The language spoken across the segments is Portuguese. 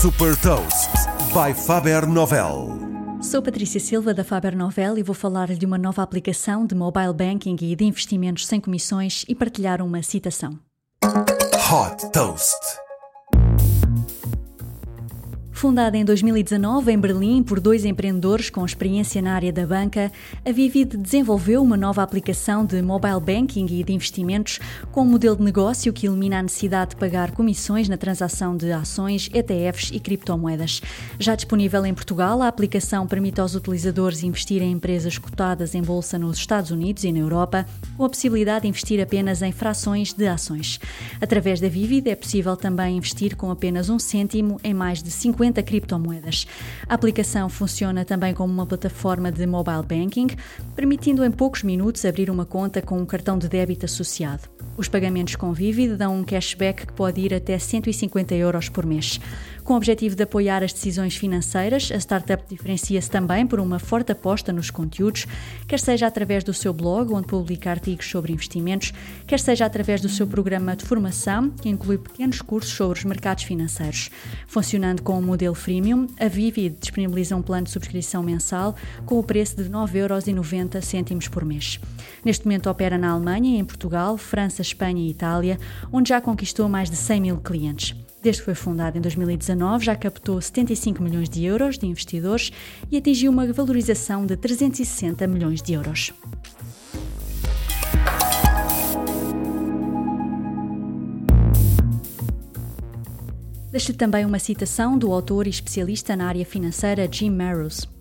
Super Toast by Faber Novel. Sou Patrícia Silva da Faber Novel e vou falar de uma nova aplicação de mobile banking e de investimentos sem comissões e partilhar uma citação. Hot Toast. Fundada em 2019 em Berlim por dois empreendedores com experiência na área da banca, a Vivid desenvolveu uma nova aplicação de mobile banking e de investimentos com um modelo de negócio que elimina a necessidade de pagar comissões na transação de ações, ETFs e criptomoedas. Já disponível em Portugal, a aplicação permite aos utilizadores investir em empresas cotadas em bolsa nos Estados Unidos e na Europa, com a possibilidade de investir apenas em frações de ações. Através da Vivid é possível também investir com apenas um cêntimo em mais de 50 50 criptomoedas. A aplicação funciona também como uma plataforma de mobile banking, permitindo em poucos minutos abrir uma conta com um cartão de débito associado. Os pagamentos com Vivid dão um cashback que pode ir até 150 euros por mês. Com o objetivo de apoiar as decisões financeiras, a startup diferencia-se também por uma forte aposta nos conteúdos, quer seja através do seu blog, onde publica artigos sobre investimentos, quer seja através do seu programa de formação, que inclui pequenos cursos sobre os mercados financeiros. Funcionando com o modelo freemium, a Vivid disponibiliza um plano de subscrição mensal com o preço de 9,90 euros por mês. Neste momento opera na Alemanha, em Portugal, França, Espanha e Itália, onde já conquistou mais de 100 mil clientes. Desde que foi fundado em 2019, já captou 75 milhões de euros de investidores e atingiu uma valorização de 360 milhões de euros. Deixo-lhe também uma citação do autor e especialista na área financeira Jim Marrows.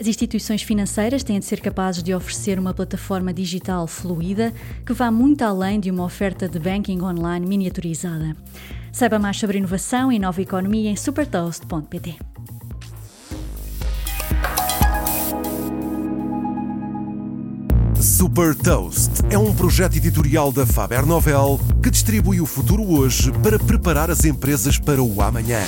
As instituições financeiras têm de ser capazes de oferecer uma plataforma digital fluida que vá muito além de uma oferta de banking online miniaturizada. Saiba mais sobre inovação e nova economia em supertoast.pt. Super Toast é um projeto editorial da Faber Novel que distribui o futuro hoje para preparar as empresas para o amanhã.